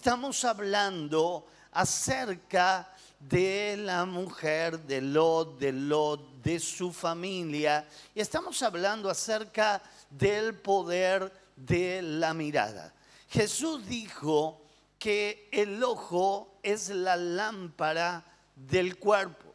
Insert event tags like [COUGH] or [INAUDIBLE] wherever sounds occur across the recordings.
estamos hablando acerca de la mujer, de Lot, de Lot, de su familia. Y estamos hablando acerca del poder de la mirada. Jesús dijo que el ojo es la lámpara del cuerpo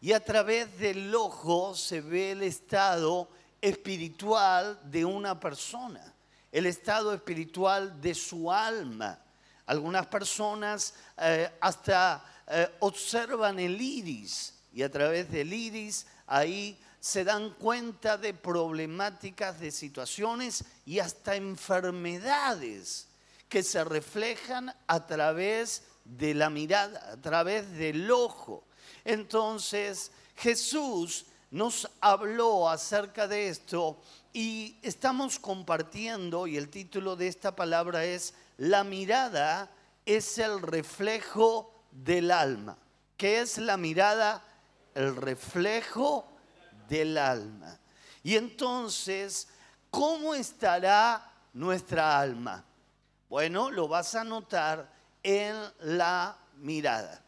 y a través del ojo se ve el estado espiritual de una persona, el estado espiritual de su alma. Algunas personas eh, hasta eh, observan el iris y a través del iris ahí se dan cuenta de problemáticas, de situaciones y hasta enfermedades que se reflejan a través de la mirada, a través del ojo. Entonces Jesús nos habló acerca de esto y estamos compartiendo, y el título de esta palabra es, La mirada es el reflejo del alma. ¿Qué es la mirada? El reflejo del alma. Y entonces, ¿cómo estará nuestra alma? Bueno, lo vas a notar en la mirada.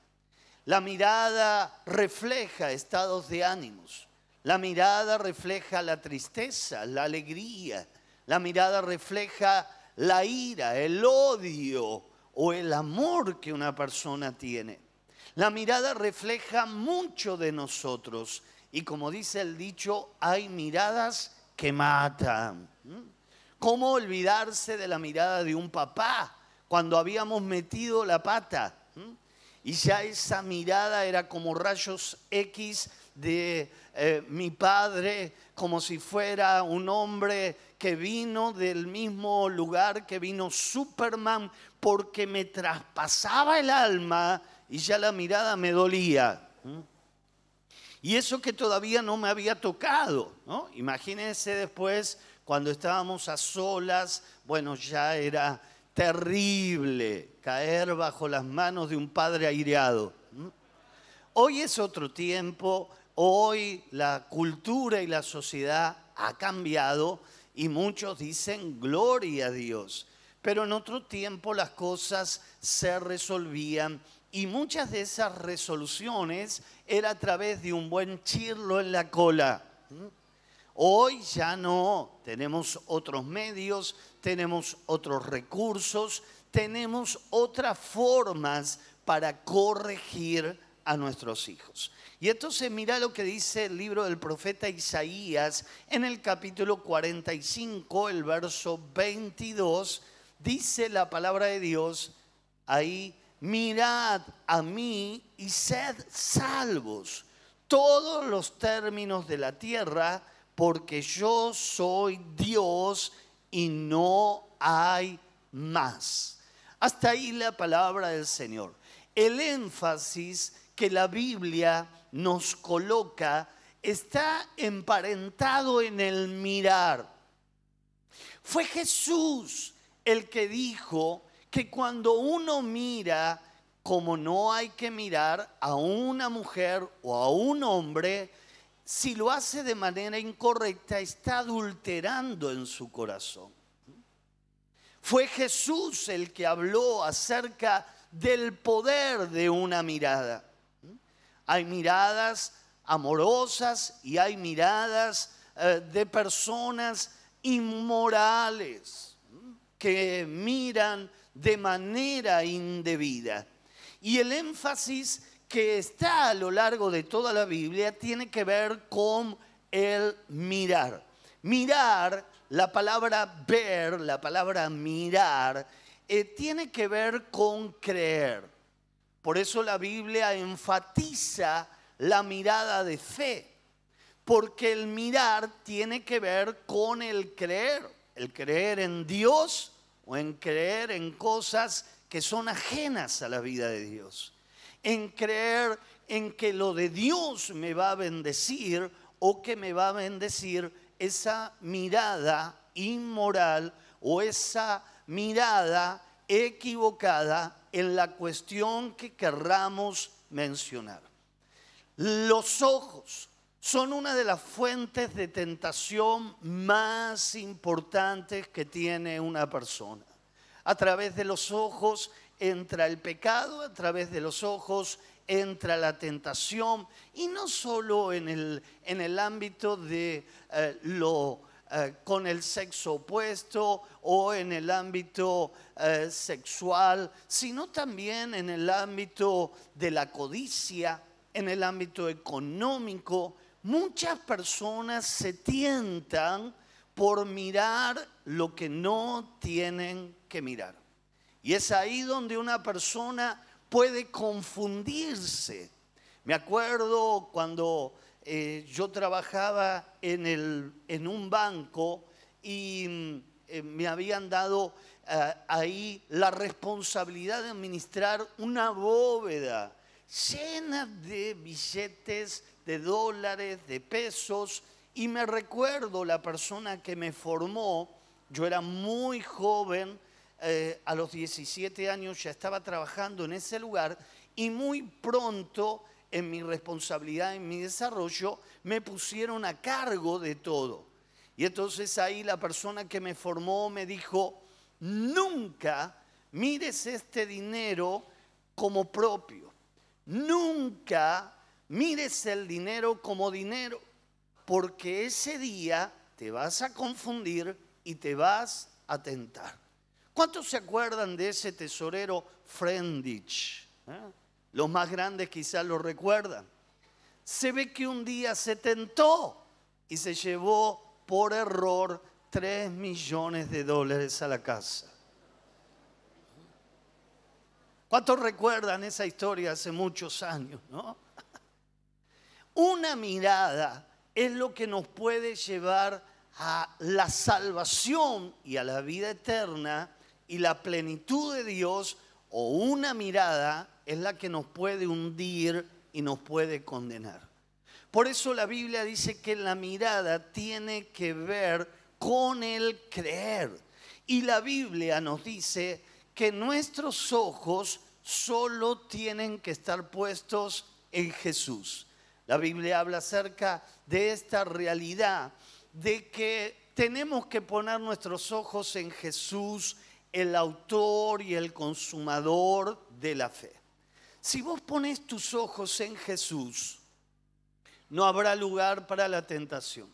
La mirada refleja estados de ánimos. La mirada refleja la tristeza, la alegría. La mirada refleja la ira, el odio o el amor que una persona tiene. La mirada refleja mucho de nosotros y como dice el dicho, hay miradas que matan. ¿Mm? ¿Cómo olvidarse de la mirada de un papá cuando habíamos metido la pata? ¿Mm? Y ya esa mirada era como rayos X de eh, mi padre, como si fuera un hombre que vino del mismo lugar que vino Superman, porque me traspasaba el alma y ya la mirada me dolía. Y eso que todavía no me había tocado, ¿no? Imagínense después cuando estábamos a solas, bueno, ya era terrible caer bajo las manos de un padre aireado. Hoy es otro tiempo, hoy la cultura y la sociedad ha cambiado y muchos dicen gloria a Dios. Pero en otro tiempo las cosas se resolvían y muchas de esas resoluciones era a través de un buen chirlo en la cola. Hoy ya no, tenemos otros medios, tenemos otros recursos, tenemos otras formas para corregir a nuestros hijos. Y entonces mira lo que dice el libro del profeta Isaías en el capítulo 45, el verso 22, dice la palabra de Dios ahí mirad a mí y sed salvos todos los términos de la tierra, porque yo soy Dios y no hay más. Hasta ahí la palabra del Señor. El énfasis que la Biblia nos coloca está emparentado en el mirar. Fue Jesús el que dijo, que cuando uno mira como no hay que mirar a una mujer o a un hombre, si lo hace de manera incorrecta, está adulterando en su corazón. Fue Jesús el que habló acerca del poder de una mirada. Hay miradas amorosas y hay miradas eh, de personas inmorales que miran de manera indebida. Y el énfasis que está a lo largo de toda la Biblia tiene que ver con el mirar. Mirar, la palabra ver, la palabra mirar, eh, tiene que ver con creer. Por eso la Biblia enfatiza la mirada de fe, porque el mirar tiene que ver con el creer, el creer en Dios o en creer en cosas que son ajenas a la vida de Dios. En creer en que lo de Dios me va a bendecir o que me va a bendecir esa mirada inmoral o esa mirada equivocada en la cuestión que querramos mencionar. Los ojos son una de las fuentes de tentación más importantes que tiene una persona. A través de los ojos entra el pecado, a través de los ojos entra la tentación, y no solo en el, en el ámbito de eh, lo eh, con el sexo opuesto o en el ámbito eh, sexual, sino también en el ámbito de la codicia, en el ámbito económico. Muchas personas se tientan por mirar lo que no tienen que mirar. Y es ahí donde una persona puede confundirse. Me acuerdo cuando eh, yo trabajaba en, el, en un banco y mm, eh, me habían dado eh, ahí la responsabilidad de administrar una bóveda llena de billetes de dólares, de pesos, y me recuerdo la persona que me formó, yo era muy joven, a los 17 años ya estaba trabajando en ese lugar y muy pronto en mi responsabilidad, en mi desarrollo, me pusieron a cargo de todo. Y entonces ahí la persona que me formó me dijo, nunca mires este dinero como propio. Nunca mires el dinero como dinero, porque ese día te vas a confundir y te vas a tentar. ¿Cuántos se acuerdan de ese tesorero Friendich? ¿Eh? Los más grandes quizás lo recuerdan. Se ve que un día se tentó y se llevó por error 3 millones de dólares a la casa. ¿Cuántos recuerdan esa historia hace muchos años? ¿no? [LAUGHS] Una mirada es lo que nos puede llevar a la salvación y a la vida eterna y la plenitud de Dios o una mirada es la que nos puede hundir y nos puede condenar. Por eso la Biblia dice que la mirada tiene que ver con el creer. Y la Biblia nos dice que nuestros ojos solo tienen que estar puestos en Jesús. La Biblia habla acerca de esta realidad, de que tenemos que poner nuestros ojos en Jesús, el autor y el consumador de la fe. Si vos pones tus ojos en Jesús, no habrá lugar para la tentación.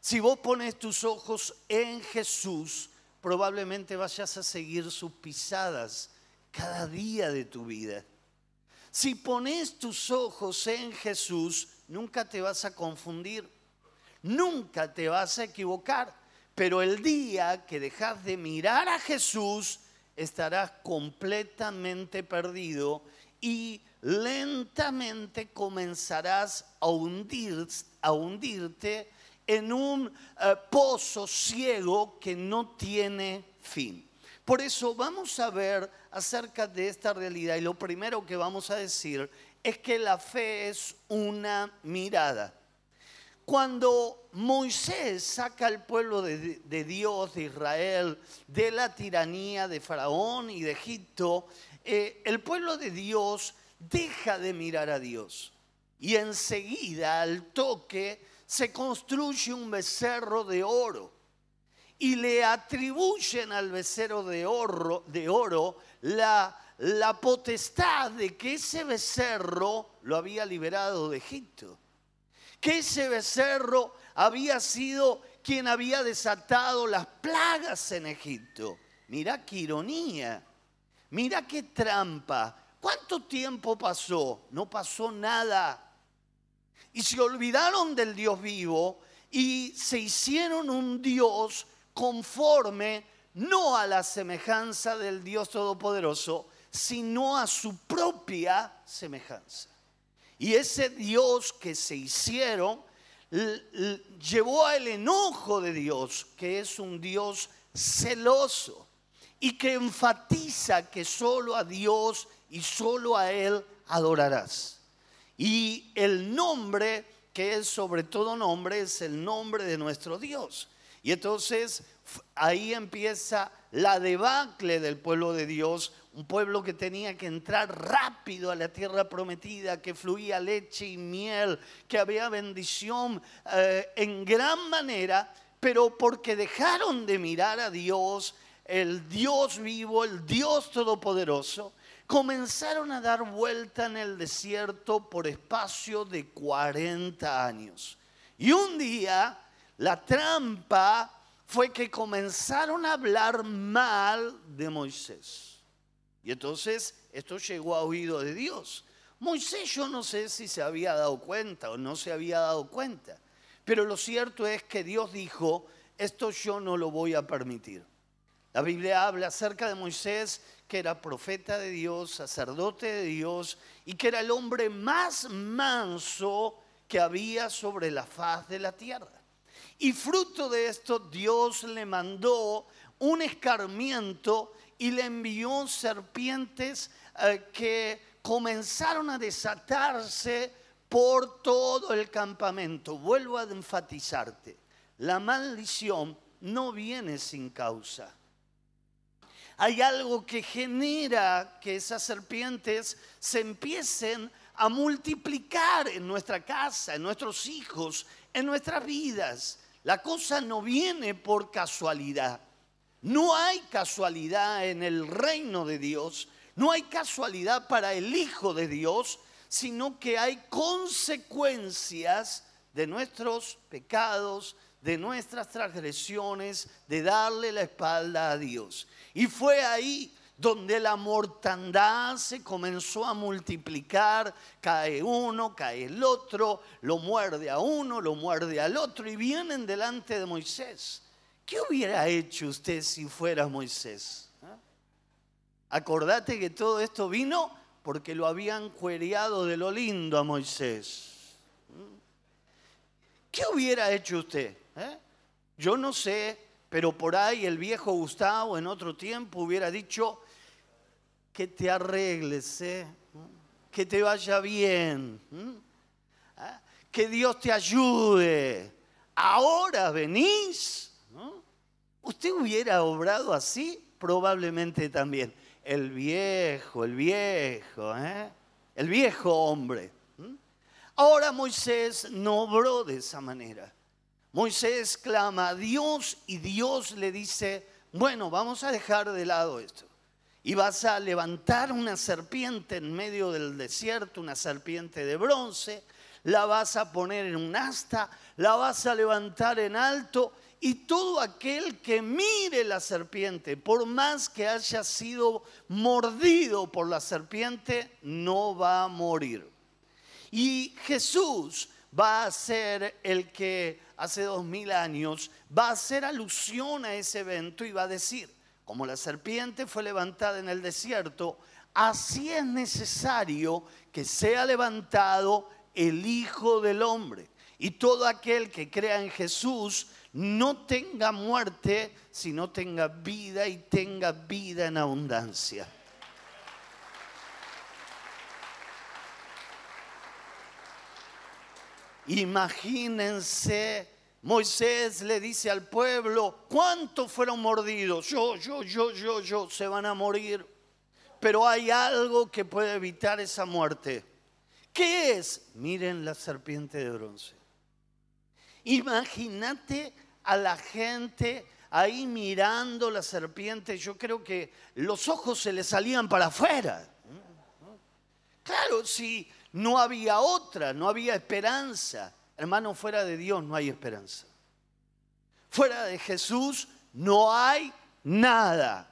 Si vos pones tus ojos en Jesús, probablemente vayas a seguir sus pisadas cada día de tu vida. Si pones tus ojos en Jesús, nunca te vas a confundir, nunca te vas a equivocar, pero el día que dejas de mirar a Jesús, estarás completamente perdido y lentamente comenzarás a, hundir, a hundirte en un eh, pozo ciego que no tiene fin. Por eso vamos a ver acerca de esta realidad y lo primero que vamos a decir es que la fe es una mirada. Cuando Moisés saca al pueblo de, Dios, de Israel, de la tiranía de Faraón y de Egipto, eh, el pueblo de Dios deja de mirar a Dios. Y enseguida, al toque, se construye un becerro de oro. Y le atribuyen al becerro de oro, de oro la, la potestad de que ese becerro lo había liberado de Egipto que ese becerro había sido quien había desatado las plagas en Egipto. Mira qué ironía, mira qué trampa. ¿Cuánto tiempo pasó? No pasó nada. Y se olvidaron del Dios vivo y se hicieron un Dios conforme no a la semejanza del Dios Todopoderoso, sino a su propia semejanza. Y ese Dios que se hicieron llevó al enojo de Dios, que es un Dios celoso y que enfatiza que solo a Dios y solo a Él adorarás. Y el nombre que es sobre todo nombre es el nombre de nuestro Dios. Y entonces ahí empieza la debacle del pueblo de Dios, un pueblo que tenía que entrar rápido a la tierra prometida, que fluía leche y miel, que había bendición eh, en gran manera, pero porque dejaron de mirar a Dios, el Dios vivo, el Dios todopoderoso, comenzaron a dar vuelta en el desierto por espacio de 40 años. Y un día la trampa fue que comenzaron a hablar mal de Moisés. Y entonces esto llegó a oído de Dios. Moisés yo no sé si se había dado cuenta o no se había dado cuenta, pero lo cierto es que Dios dijo, esto yo no lo voy a permitir. La Biblia habla acerca de Moisés que era profeta de Dios, sacerdote de Dios y que era el hombre más manso que había sobre la faz de la tierra. Y fruto de esto Dios le mandó un escarmiento y le envió serpientes eh, que comenzaron a desatarse por todo el campamento. Vuelvo a enfatizarte, la maldición no viene sin causa hay algo que genera que esas serpientes se empiecen a multiplicar en nuestra casa, en nuestros hijos, en nuestras vidas. La cosa no viene por casualidad. No hay casualidad en el reino de Dios, no hay casualidad para el Hijo de Dios, sino que hay consecuencias de nuestros pecados, de nuestras transgresiones, de darle la espalda a Dios. Y fue ahí donde la mortandad se comenzó a multiplicar, cae uno, cae el otro, lo muerde a uno, lo muerde al otro y vienen delante de Moisés. ¿Qué hubiera hecho usted si fuera Moisés? ¿Ah? Acordate que todo esto vino porque lo habían cuereado de lo lindo a Moisés. ¿Mm? ¿Qué hubiera hecho usted? ¿Eh? Yo no sé pero por ahí el viejo Gustavo en otro tiempo hubiera dicho, que te arregles, ¿eh? que te vaya bien, ¿Ah? que Dios te ayude. Ahora venís. ¿Usted hubiera obrado así? Probablemente también. El viejo, el viejo, ¿eh? el viejo hombre. Ahora Moisés no obró de esa manera. Moisés clama a Dios y Dios le dice, bueno, vamos a dejar de lado esto. Y vas a levantar una serpiente en medio del desierto, una serpiente de bronce, la vas a poner en un asta, la vas a levantar en alto y todo aquel que mire la serpiente, por más que haya sido mordido por la serpiente, no va a morir. Y Jesús va a ser el que hace dos mil años, va a hacer alusión a ese evento y va a decir, como la serpiente fue levantada en el desierto, así es necesario que sea levantado el Hijo del Hombre. Y todo aquel que crea en Jesús no tenga muerte, sino tenga vida y tenga vida en abundancia. Imagínense, Moisés le dice al pueblo, ¿cuántos fueron mordidos? Yo, yo, yo, yo, yo, se van a morir. Pero hay algo que puede evitar esa muerte. ¿Qué es? Miren la serpiente de bronce. Imagínate a la gente ahí mirando la serpiente. Yo creo que los ojos se le salían para afuera. Claro, si no había otra, no había esperanza. Hermano, fuera de Dios no hay esperanza. Fuera de Jesús no hay nada.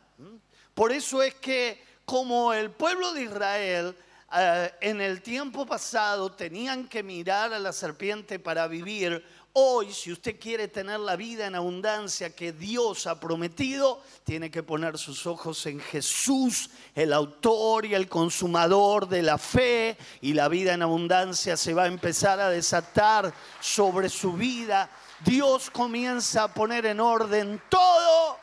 Por eso es que como el pueblo de Israel eh, en el tiempo pasado tenían que mirar a la serpiente para vivir, Hoy, si usted quiere tener la vida en abundancia que Dios ha prometido, tiene que poner sus ojos en Jesús, el autor y el consumador de la fe, y la vida en abundancia se va a empezar a desatar sobre su vida. Dios comienza a poner en orden todo.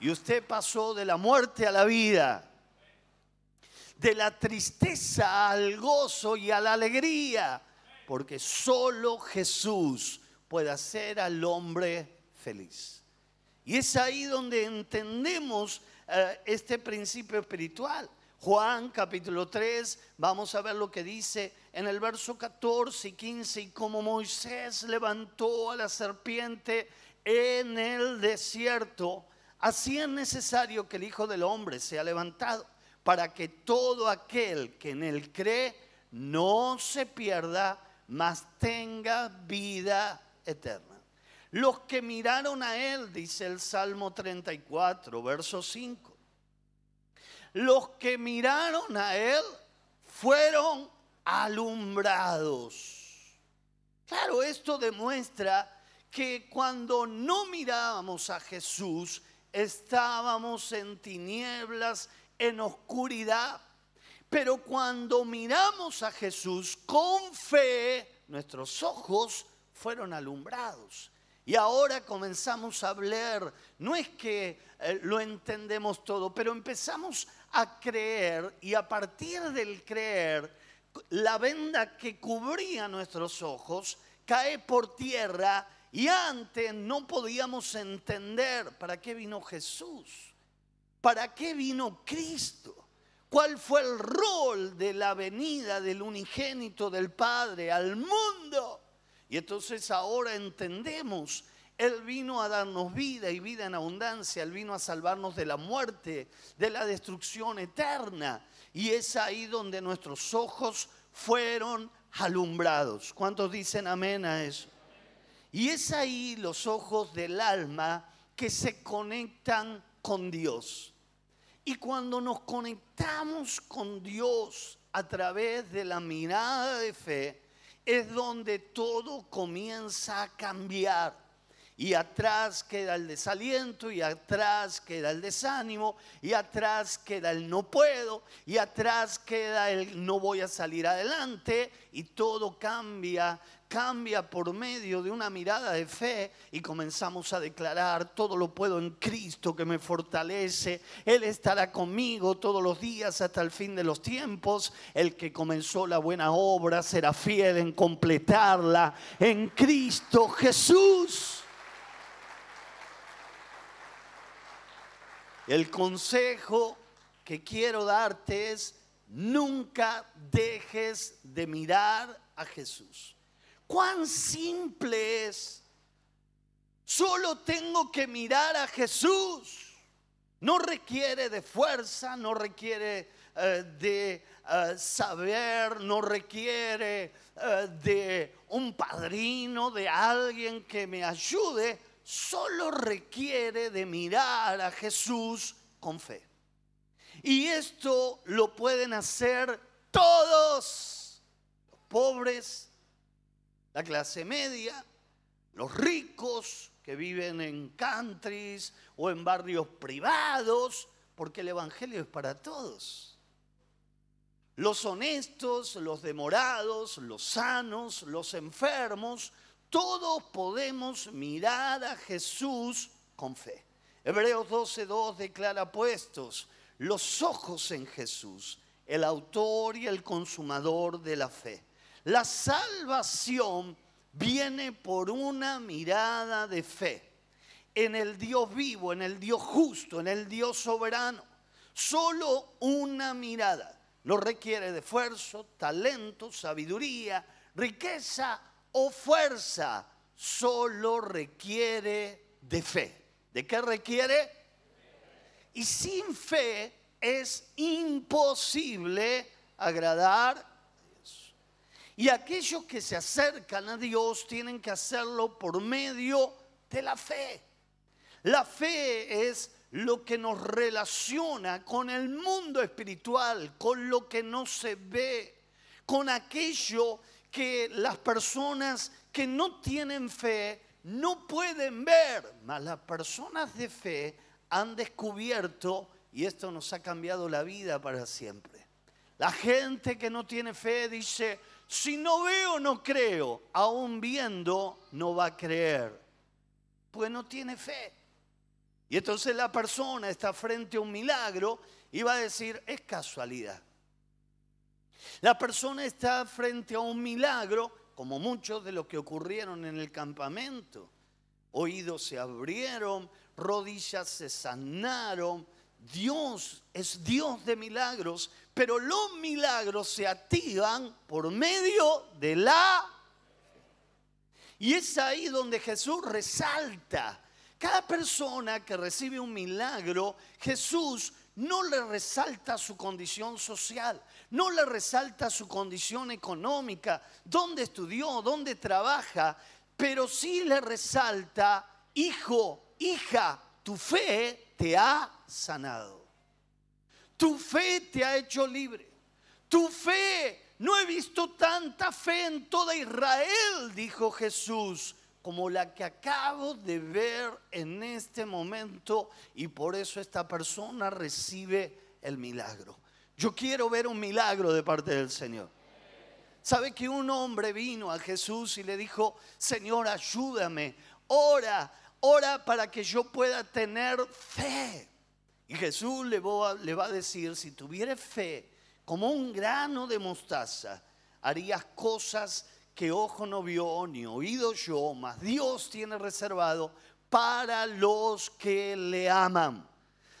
Y usted pasó de la muerte a la vida, de la tristeza al gozo y a la alegría porque solo Jesús puede hacer al hombre feliz. Y es ahí donde entendemos eh, este principio espiritual. Juan capítulo 3, vamos a ver lo que dice en el verso 14 y 15, y como Moisés levantó a la serpiente en el desierto, así es necesario que el Hijo del Hombre sea levantado, para que todo aquel que en él cree no se pierda, mas tenga vida eterna. Los que miraron a él, dice el Salmo 34, verso 5. Los que miraron a él fueron alumbrados. Claro, esto demuestra que cuando no mirábamos a Jesús, estábamos en tinieblas, en oscuridad. Pero cuando miramos a Jesús con fe, nuestros ojos fueron alumbrados. Y ahora comenzamos a hablar, no es que eh, lo entendemos todo, pero empezamos a creer y a partir del creer la venda que cubría nuestros ojos cae por tierra y antes no podíamos entender para qué vino Jesús, para qué vino Cristo, cuál fue el rol de la venida del unigénito del Padre al mundo. Y entonces ahora entendemos, Él vino a darnos vida y vida en abundancia, Él vino a salvarnos de la muerte, de la destrucción eterna. Y es ahí donde nuestros ojos fueron alumbrados. ¿Cuántos dicen amén a eso? Y es ahí los ojos del alma que se conectan con Dios. Y cuando nos conectamos con Dios a través de la mirada de fe, es donde todo comienza a cambiar y atrás queda el desaliento, y atrás queda el desánimo, y atrás queda el no puedo, y atrás queda el no voy a salir adelante, y todo cambia, cambia por medio de una mirada de fe, y comenzamos a declarar, todo lo puedo en Cristo que me fortalece, Él estará conmigo todos los días hasta el fin de los tiempos, el que comenzó la buena obra será fiel en completarla en Cristo Jesús. El consejo que quiero darte es, nunca dejes de mirar a Jesús. Cuán simple es. Solo tengo que mirar a Jesús. No requiere de fuerza, no requiere eh, de eh, saber, no requiere eh, de un padrino, de alguien que me ayude solo requiere de mirar a Jesús con fe. Y esto lo pueden hacer todos, los pobres, la clase media, los ricos que viven en countries o en barrios privados, porque el Evangelio es para todos. Los honestos, los demorados, los sanos, los enfermos, todos podemos mirar a Jesús con fe. Hebreos 12.2 declara puestos los ojos en Jesús, el autor y el consumador de la fe. La salvación viene por una mirada de fe en el Dios vivo, en el Dios justo, en el Dios soberano. Solo una mirada. No requiere de esfuerzo, talento, sabiduría, riqueza o fuerza, solo requiere de fe. ¿De qué requiere? Y sin fe es imposible agradar a Dios. Y aquellos que se acercan a Dios tienen que hacerlo por medio de la fe. La fe es lo que nos relaciona con el mundo espiritual, con lo que no se ve, con aquello que las personas que no tienen fe no pueden ver, mas las personas de fe han descubierto, y esto nos ha cambiado la vida para siempre. La gente que no tiene fe dice, si no veo, no creo, aún viendo, no va a creer, pues no tiene fe. Y entonces la persona está frente a un milagro y va a decir, es casualidad. La persona está frente a un milagro, como muchos de los que ocurrieron en el campamento. Oídos se abrieron, rodillas se sanaron. Dios es Dios de milagros, pero los milagros se activan por medio de la... Y es ahí donde Jesús resalta cada persona que recibe un milagro, Jesús no le resalta su condición social, no le resalta su condición económica, dónde estudió, dónde trabaja, pero sí le resalta, hijo, hija, tu fe te ha sanado. Tu fe te ha hecho libre. Tu fe, no he visto tanta fe en toda Israel, dijo Jesús como la que acabo de ver en este momento y por eso esta persona recibe el milagro. Yo quiero ver un milagro de parte del Señor. ¿Sabe que un hombre vino a Jesús y le dijo, Señor, ayúdame, ora, ora para que yo pueda tener fe? Y Jesús le va, a decir, si tuvieras fe como un grano de mostaza, harías cosas que ojo no vio ni oído yo, mas Dios tiene reservado para los que le aman.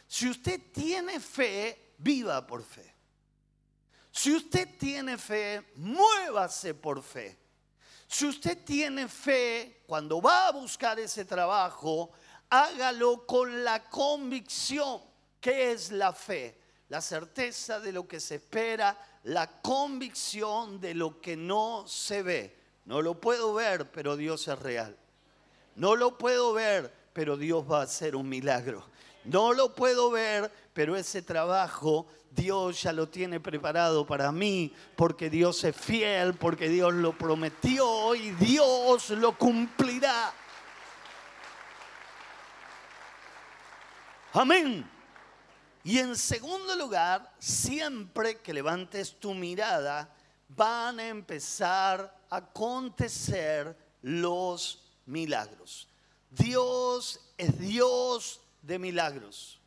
Si usted tiene fe, viva por fe. Si usted tiene fe, muévase por fe. Si usted tiene fe, cuando va a buscar ese trabajo, hágalo con la convicción. que es la fe? La certeza de lo que se espera, la convicción de lo que no se ve. No lo puedo ver, pero Dios es real. No lo puedo ver, pero Dios va a hacer un milagro. No lo puedo ver, pero ese trabajo Dios ya lo tiene preparado para mí, porque Dios es fiel, porque Dios lo prometió y Dios lo cumplirá. Amén. Y en segundo lugar, siempre que levantes tu mirada, van a empezar a acontecer los milagros. Dios es Dios de milagros.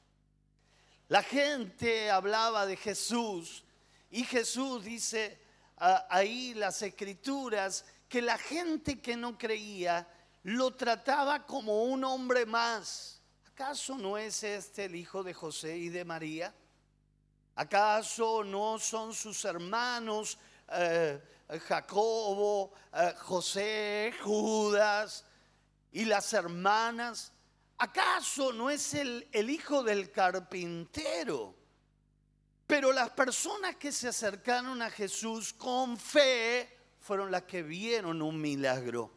La gente hablaba de Jesús y Jesús dice ahí las escrituras que la gente que no creía lo trataba como un hombre más ¿Acaso no es este el hijo de José y de María? ¿Acaso no son sus hermanos eh, Jacobo, eh, José, Judas y las hermanas? ¿Acaso no es el, el hijo del carpintero? Pero las personas que se acercaron a Jesús con fe fueron las que vieron un milagro.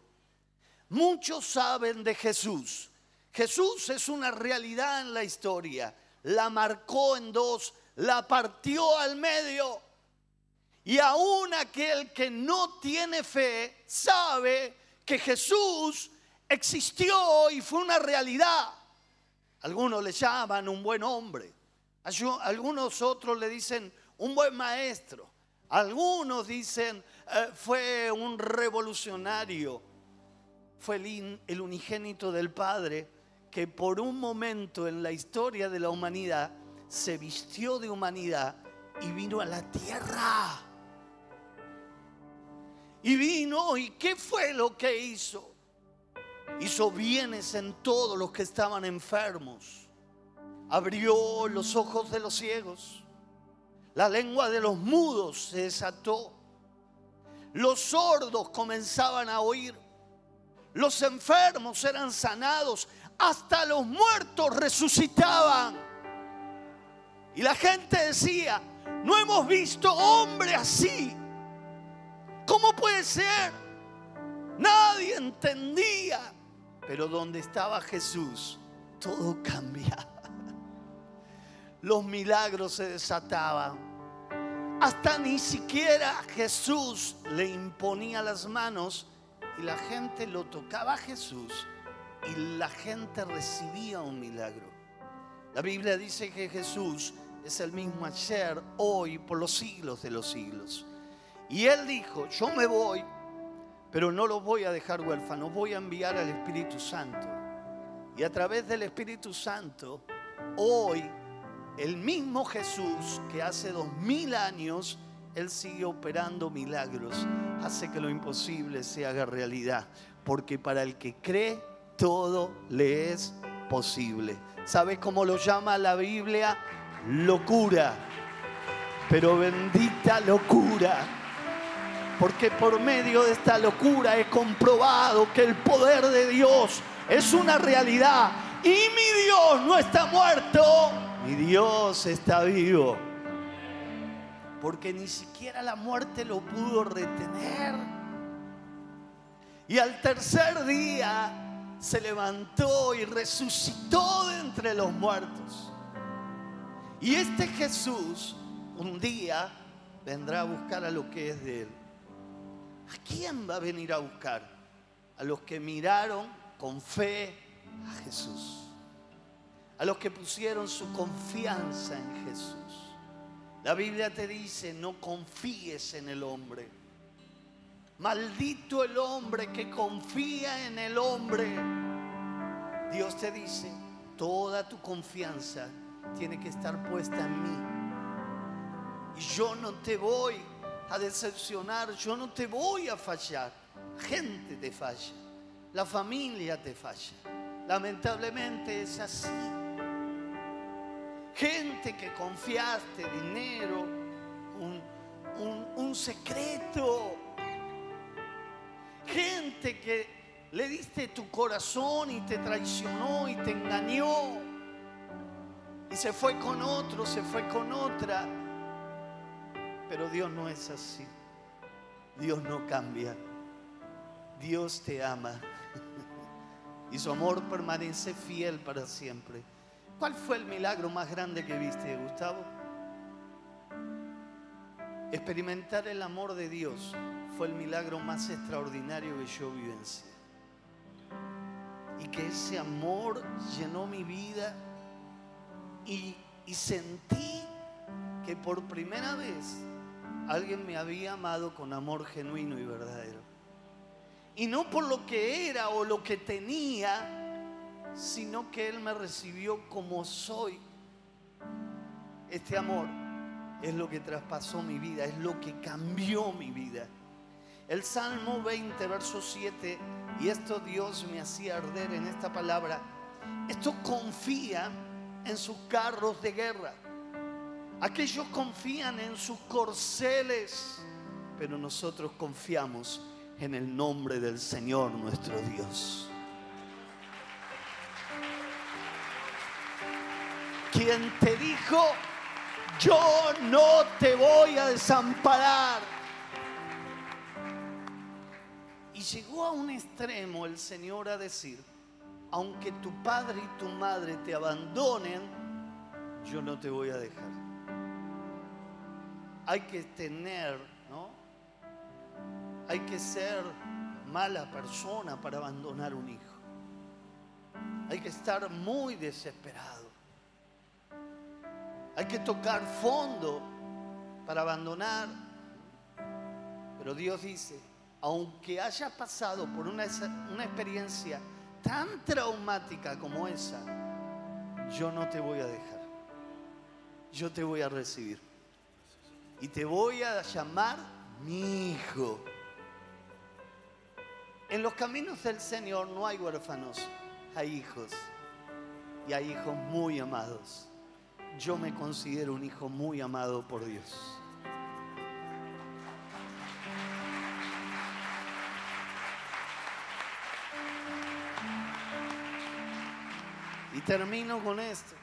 Muchos saben de Jesús, Jesús es una realidad en la historia. La marcó en dos, la partió al medio. Y aún aquel que no tiene fe sabe que Jesús existió y fue una realidad. Algunos le llaman un buen hombre. Algunos otros le dicen un buen maestro. Algunos dicen eh, fue un revolucionario. Fue el unigénito del Padre que por un momento en la historia de la humanidad se vistió de humanidad y vino a la tierra. Y vino, ¿y qué fue lo que hizo? Hizo bienes en todos los que estaban enfermos. Abrió los ojos de los ciegos. La lengua de los mudos se desató. Los sordos comenzaban a oír. Los enfermos eran sanados hasta los muertos resucitaban. Y la gente decía, no hemos visto hombre así. ¿Cómo puede ser? Nadie entendía. Pero donde estaba Jesús, todo cambiaba. Los milagros se desataban. Hasta ni siquiera Jesús le imponía las manos y la gente lo tocaba a Jesús y la gente recibía un milagro. La Biblia dice que Jesús es el mismo ayer, hoy, por los siglos de los siglos. Y él dijo, yo me voy, pero no los voy a dejar huérfanos, voy a enviar al Espíritu Santo. Y a través del Espíritu Santo, hoy, el mismo Jesús que hace dos mil años, Él sigue operando milagros, hace que lo imposible se haga realidad. Porque para el que cree, todo le es posible. ¿Sabes cómo lo llama la Biblia? Locura. Pero bendita locura. Porque por medio de esta locura he comprobado que el poder de Dios es una realidad. Y mi Dios no está muerto, mi Dios está vivo. Porque ni siquiera la muerte lo pudo retener. Y al tercer día se levantó y resucitó de entre los muertos. Y este Jesús un día vendrá a buscar a lo que es de él. ¿A quién va a venir a buscar? A los que miraron con fe a Jesús. A los que pusieron su confianza en Jesús. La Biblia te dice, no confíes en el hombre. Maldito el hombre que confía en el hombre. Dios te dice, toda tu confianza tiene que estar puesta en mí. Y yo no te voy a decepcionar, yo no te voy a fallar. Gente te falla, la familia te falla. Lamentablemente es así. Gente que confiaste dinero, un, un secreto. Gente que le diste tu corazón y te traicionó y te engañó. Y se fue con otro, se fue con otra. Pero Dios no es así. Dios no cambia. Dios te ama. [LAUGHS] Y su amor permanece fiel para siempre. ¿Cuál fue el milagro más grande que viste, Gustavo? Experimentar el amor de Dios fue el milagro más extraordinario que yo vivencié. Y que ese amor llenó mi vida y, y sentí que por primera vez alguien me había amado con amor genuino y verdadero. Y no por lo que era o lo que tenía, sino que Él me recibió como soy. Este amor es lo que traspasó mi vida, es lo que cambió mi vida. El Salmo 20, verso 7, y esto Dios me hacía arder en esta palabra, esto confía en sus carros de guerra. Aquellos confían en sus corceles, pero nosotros confiamos en el nombre del Señor nuestro Dios. Quien te dijo, yo no te voy a desamparar. Y llegó a un extremo el Señor a decir, aunque tu padre y tu madre te abandonen, yo no te voy a dejar. Hay que tener, ¿no? Hay que ser mala persona para abandonar un hijo. Hay que estar muy desesperado. Hay que tocar fondo para abandonar. Pero Dios dice, aunque haya pasado por una, una experiencia tan traumática como esa, yo no te voy a dejar. Yo te voy a recibir. Y te voy a llamar mi hijo. En los caminos del Señor no hay huérfanos, hay hijos. Y hay hijos muy amados. Yo me considero un hijo muy amado por Dios. Y termino con esto.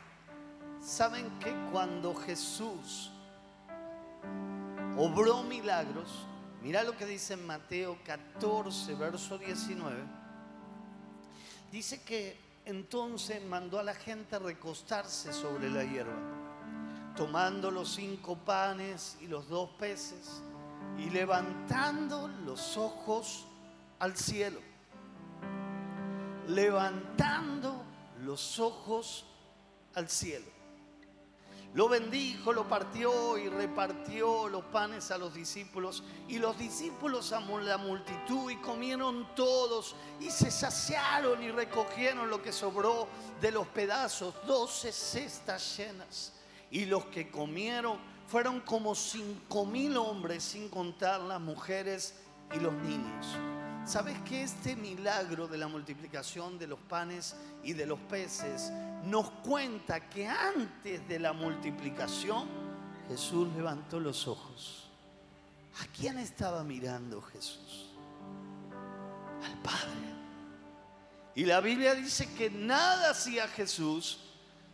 ¿Saben que cuando Jesús obró milagros, mira lo que dice en Mateo 14, verso 19, dice que entonces mandó a la gente a recostarse sobre la hierba, tomando los cinco panes y los dos peces y levantando los ojos al cielo, levantando los ojos al cielo. Lo bendijo, lo partió y repartió los panes a los discípulos. Y los discípulos a la multitud y comieron todos y se saciaron y recogieron lo que sobró de los pedazos, doce cestas llenas. Y los que comieron fueron como cinco mil hombres, sin contar las mujeres y los niños. ¿Sabes que este milagro de la multiplicación de los panes y de los peces nos cuenta que antes de la multiplicación Jesús levantó los ojos? ¿A quién estaba mirando Jesús? Al Padre. Y la Biblia dice que nada hacía Jesús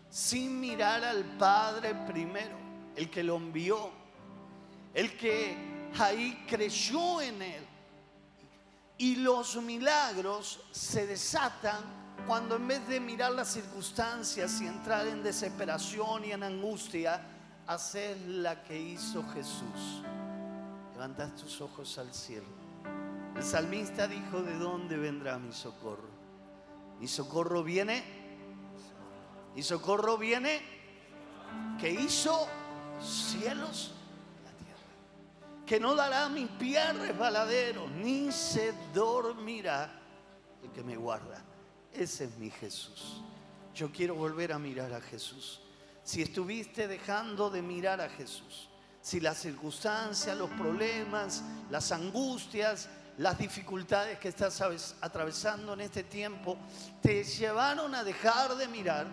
sin mirar al Padre primero, el que lo envió, el que ahí creyó en él. Y los milagros se desatan cuando en vez de mirar las circunstancias y entrar en desesperación y en angustia, haces la que hizo Jesús. Levantas tus ojos al cielo. El salmista dijo, ¿de dónde vendrá mi socorro? Mi socorro viene. Mi socorro viene que hizo cielos que no dará mi pie resbaladero, ni se dormirá el que me guarda. Ese es mi Jesús. Yo quiero volver a mirar a Jesús. Si estuviste dejando de mirar a Jesús, si las circunstancias, los problemas, las angustias, las dificultades que estás atravesando en este tiempo te llevaron a dejar de mirar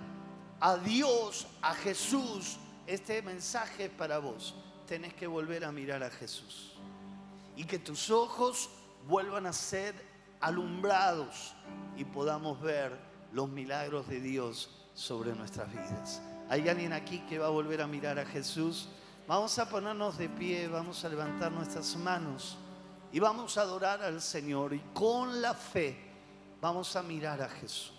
a Dios, a Jesús, este mensaje es para vos tenés que volver a mirar a Jesús. Y que tus ojos vuelvan a ser alumbrados y podamos ver los milagros de Dios sobre nuestras vidas. ¿Hay alguien aquí que va a volver a mirar a Jesús? Vamos a ponernos de pie, vamos a levantar nuestras manos y vamos a adorar al Señor y con la fe vamos a mirar a Jesús.